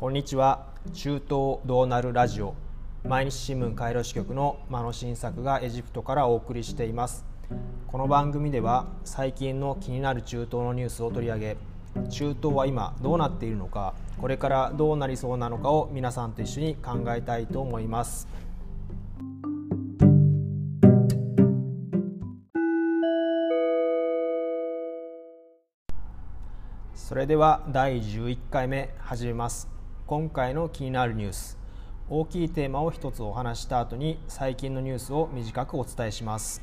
こんにちは。中東どうなるラジオ。毎日新聞カイロ支局の間野新作がエジプトからお送りしています。この番組では最近の気になる中東のニュースを取り上げ中東は今どうなっているのかこれからどうなりそうなのかを皆さんと一緒に考えたいと思います。それでは第11回目始めます。今回の気になるニュース。大きいテーマを一つお話した後に最近のニュースを短くお伝えします。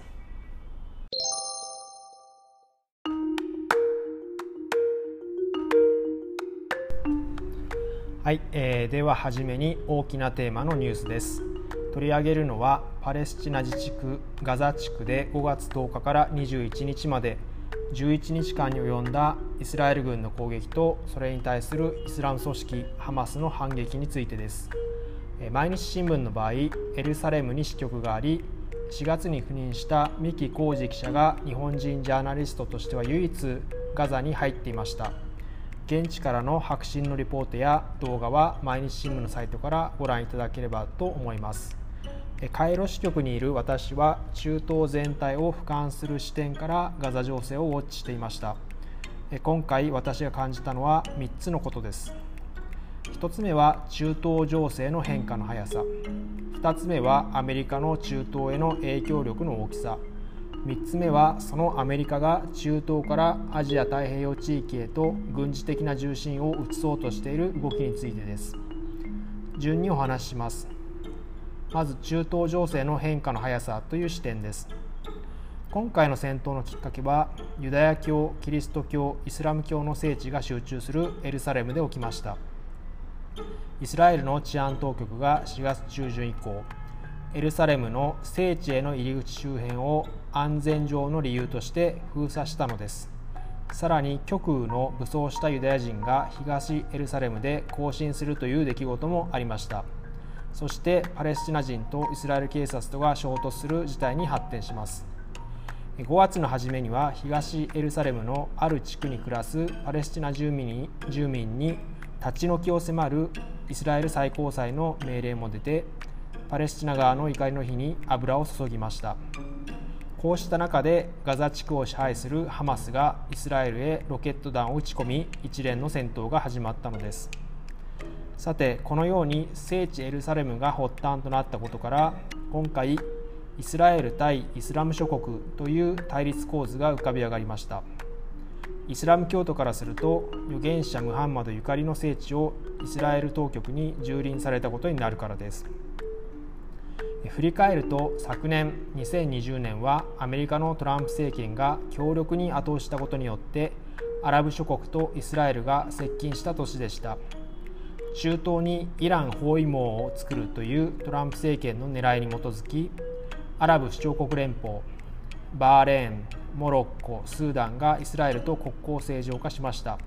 はい、えー、では初めに大きなテーマのニュースです。取り上げるのはパレスチナ自治区ガザ地区で5月10日から21日まで11日間に及んだイスラエル軍の攻撃とそれに対するイスラム組織ハマスの反撃についてです。毎日新聞の場合エルサレムに支局があり4月に赴任した三木浩二記者が日本人ジャーナリストとしては唯一ガザに入っていました。現地からの迫真のリポートや動画は毎日新聞のサイトからご覧いただければと思います。カイロ支局にいる私は中東全体を俯瞰する視点からガザ情勢をウォッチしていました。今回私が感じたのは3つのことです。1つ目は中東情勢の変化の速さ。2つ目はアメリカの中東への影響力の大きさ。3つ目はそのアメリカが中東からアジア太平洋地域へと軍事的な重心を移そうとしている動きについてです。順にお話しします。まず中東情勢の変化の速さという視点です。今回の戦闘のきっかけはユダヤ教キリスト教イスラム教の聖地が集中するエルサレムで起きました。イスラエルの治安当局が4月中旬以降エルサレムの聖地への入り口周辺を安全上の理由として封鎖したのです。さらに極右の武装したユダヤ人が東エルサレムで行進するという出来事もありました。そしてパレスチナ人とイスラエル警察とが衝突する事態に発展します。5月の初めには東エルサレムのある地区に暮らすパレスチナ住民に住民に立ち退きを迫るイスラエル最高裁の命令も出てパレスチナ側の怒りの火に油を注ぎました。こうした中でガザ地区を支配するハマスがイスラエルへロケット弾を撃ち込み一連の戦闘が始まったのです。さてこのように聖地エルサレムが発端となったことから今回イスラエル対イスラム諸国という対立構図が浮かび上がりました。イスラム教徒からすると預言者ムハンマドゆかりの聖地をイスラエル当局に蹂躙されたことになるからです。振り返ると昨年2020年はアメリカのトランプ政権が強力に後押したことによってアラブ諸国とイスラエルが接近した年でした。中東にイラン包囲網を作るというトランプ政権の狙いに基づきアラブ首長国連邦バーレーンモロッコスーダンがイスラエルと国交正常化しました。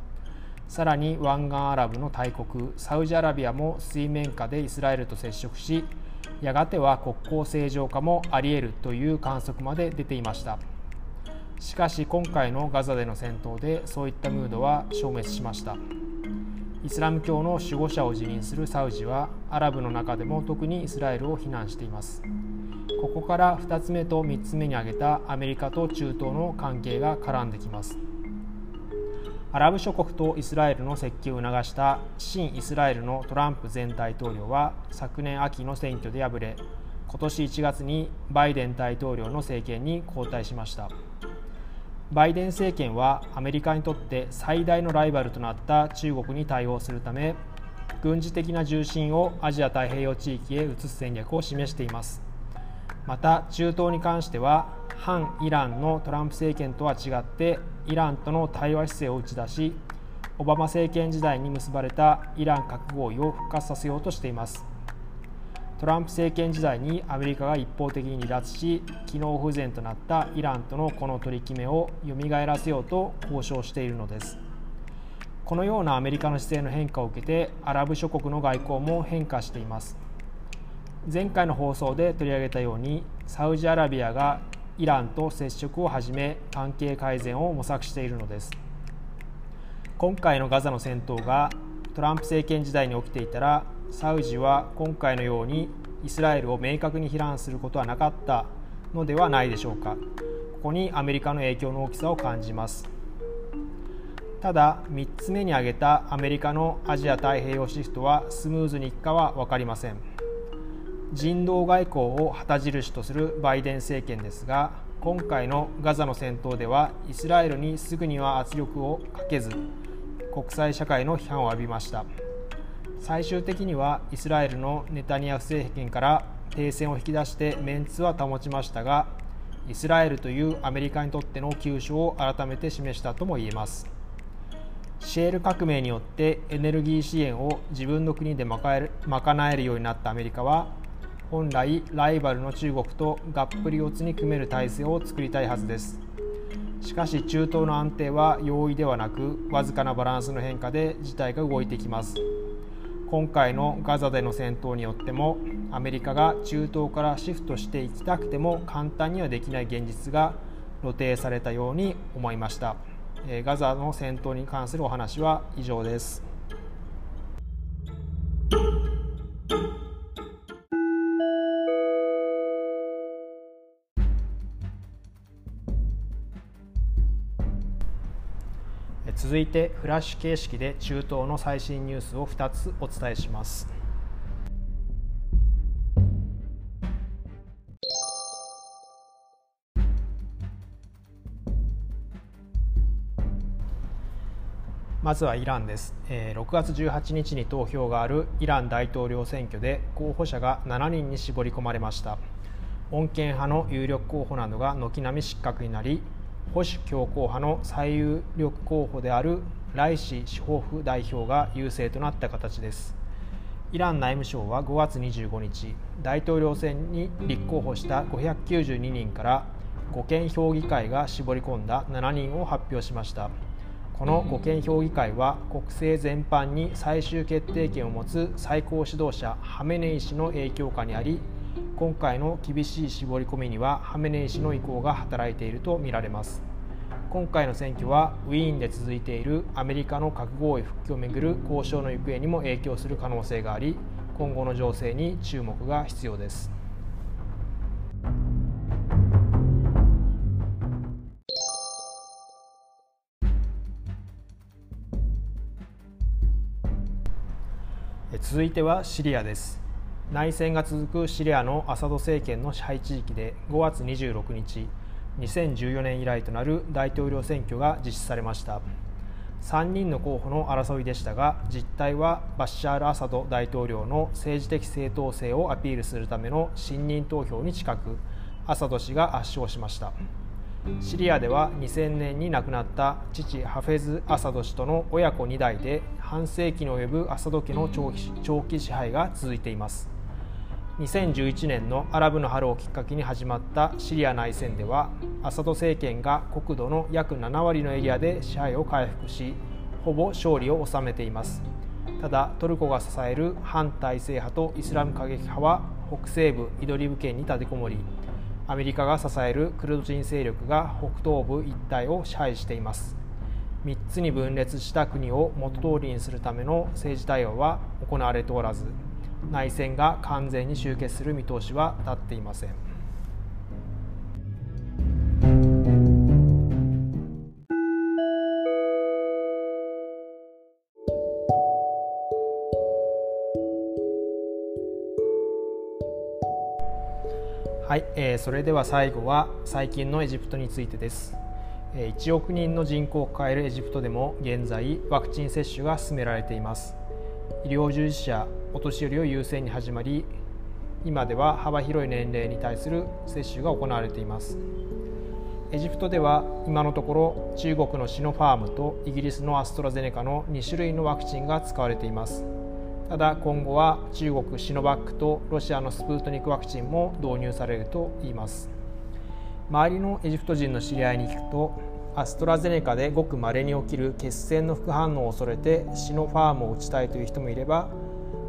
さらに湾岸アラブの大国サウジアラビアも水面下でイスラエルと接触しやがては国交正常化もあり得るという観測まで出ていました。しかし今回のガザでの戦闘でそういったムードは消滅しました。イスラム教の守護者を辞任するサウジはアラブの中でも特にイスラエルを非難しています。ここから2つ目と3つ目に挙げたアメリカと中東の関係が絡んできます。アラブ諸国とイスラエルの接近を促した新イスラエルのトランプ前大統領は昨年秋の選挙で敗れ今年1月にバイデン大統領の政権に交代しました。バイデン政権はアメリカにとって最大のライバルとなった中国に対応するため軍事的な重心をアジア太平洋地域へ移す戦略を示しています。また中東に関しては反イランのトランプ政権とは違ってイランとの対話姿勢を打ち出しオバマ政権時代に結ばれたイラン核合意を復活させようとしています。トランプ政権時代にアメリカが一方的に離脱し機能不全となったイランとのこの取り決めを蘇らせようと交渉しているのです。このようなアメリカの姿勢の変化を受けてアラブ諸国の外交も変化しています。前回の放送で取り上げたようにサウジアラビアがイランと接触を始め関係改善を模索しているのです。今回のガザの戦闘がトランプ政権時代に起きていたらサウジは今回のようにイスラエルを明確に非難することはなかったのではないでしょうか。ここにアメリカの影響の大きさを感じます。ただ3つ目に挙げたアメリカのアジア太平洋シフトはスムーズにいくかは分かりません。人道外交を旗印とするバイデン政権ですが今回のガザの戦闘ではイスラエルにすぐには圧力をかけず国際社会の批判を浴びました。最終的にはイスラエルのネタニヤフ政権から停戦を引き出してメンツは保ちましたがイスラエルというアメリカにとっての急所を改めて示したとも言えます。シェール革命によってエネルギー支援を自分の国で賄えるようになったアメリカは本来ライバルの中国とがっぷり四つに組める体制を作りたいはずです。しかし中東の安定は容易ではなくわずかなバランスの変化で事態が動いてきます。今回のガザでの戦闘によってもアメリカが中東からシフトしていきたくても簡単にはできない現実が露呈されたように思いました。ガザの戦闘に関するお話は以上です。続いてフラッシュ形式で中東の最新ニュースを2つお伝えします。まずはイランです、6月18日に投票があるイラン大統領選挙で候補者が7人に絞り込まれました穏健派の有力候補などが軒並み失格になり保守強硬派の最有力候補であるライシ司法府代表が優勢となった形です。イラン内務省は5月25日大統領選に立候補した592人から護憲評議会が絞り込んだ7人を発表しました。この護憲評議会は国政全般に最終決定権を持つ最高指導者ハメネイ師の影響下にあり今回の厳しい絞り込みにはハメネイ師の意向が働いているとみられます。今回の選挙はウィーンで続いているアメリカの核合意復帰をめぐる交渉の行方にも影響する可能性があり今後の情勢に注目が必要です。続いてはシリアです。内戦が続くシリアのアサド政権の支配地域で5月26日2014年以来となる大統領選挙が実施されました。3人の候補の争いでしたが実態はバッシャール・アサド大統領の政治的正当性をアピールするための信任投票に近くアサド氏が圧勝しました。シリアでは2000年に亡くなった父ハフェズ・アサド氏との親子2代で半世紀に及ぶアサド家の長期支配が続いています。2011年のアラブの春をきっかけに始まったシリア内戦ではアサド政権が国土の約7割のエリアで支配を回復しほぼ勝利を収めています。ただトルコが支える反体制派とイスラム過激派は北西部イドリブ県に立てこもりアメリカが支えるクルド人勢力が北東部一帯を支配しています。3つに分裂した国を元通りにするための政治対応は行われておらず内戦が完全に終結する見通しは立っていません。はい、えー、それでは最後は最近のエジプトについてです。1億人の人口を抱えるエジプトでも現在ワクチン接種が進められています医療従事者お年寄りを優先に始まり今では幅広い年齢に対する接種が行われています。エジプトでは今のところ中国のシノファームとイギリスのアストラゼネカの2種類のワクチンが使われています。ただ今後は中国シノバックとロシアのスプートニクワクチンも導入されるといいます。周りのエジプト人の知り合いに聞くとアストラゼネカでごく稀に起きる血栓の副反応を恐れてシノファームを打ちたいという人もいれば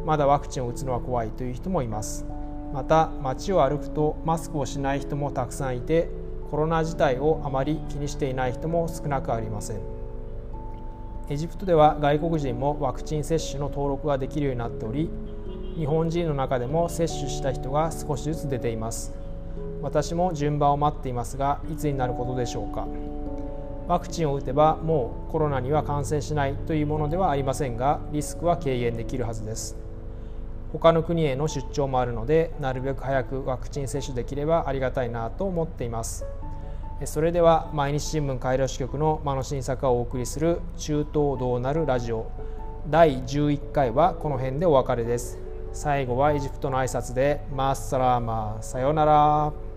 まだワクチンを打つのは怖いという人もいます。また街を歩くとマスクをしない人もたくさんいてコロナ自体をあまり気にしていない人も少なくありません。エジプトでは外国人もワクチン接種の登録ができるようになっており日本人の中でも接種した人が少しずつ出ています。私も順番を待っていますがいつになることでしょうか。ワクチンを打てばもうコロナには感染しないというものではありませんがリスクは軽減できるはずです。他の国への出張もあるのでなるべく早くワクチン接種できればありがたいなと思っています。それでは毎日新聞カイロ支局の間野新作をお送りする中東どうなるラジオ。第11回はこの辺でお別れです。最後はエジプトの挨拶でマッサラーマーさようなら。